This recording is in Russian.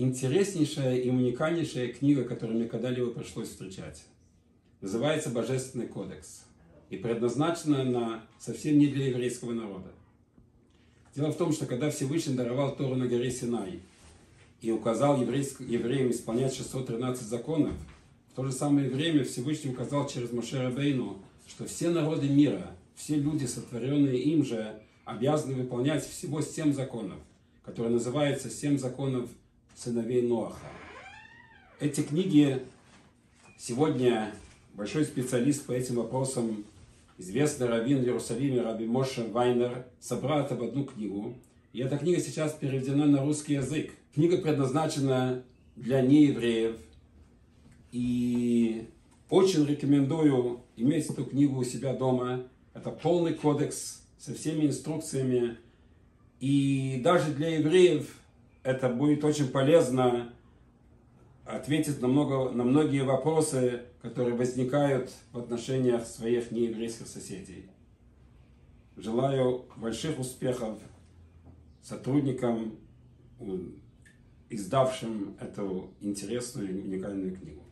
интереснейшая и уникальнейшая книга, которую мне когда-либо пришлось встречать. Называется «Божественный кодекс» и предназначена она совсем не для еврейского народа. Дело в том, что когда Всевышний даровал Тору на горе Синай и указал евреям исполнять 613 законов, в то же самое время Всевышний указал через Моше Бейну, что все народы мира, все люди, сотворенные им же, обязаны выполнять всего семь законов, которые называются «Семь законов сыновей Ноаха». Эти книги сегодня большой специалист по этим вопросам, известный раввин в Иерусалиме Раби Моше Вайнер, собрал это в одну книгу. И эта книга сейчас переведена на русский язык. Книга предназначена для неевреев. И очень рекомендую иметь эту книгу у себя дома. Это полный кодекс со всеми инструкциями. И даже для евреев это будет очень полезно ответить на, много, на многие вопросы, которые возникают в отношениях своих нееврейских соседей. Желаю больших успехов сотрудникам, издавшим эту интересную и уникальную книгу.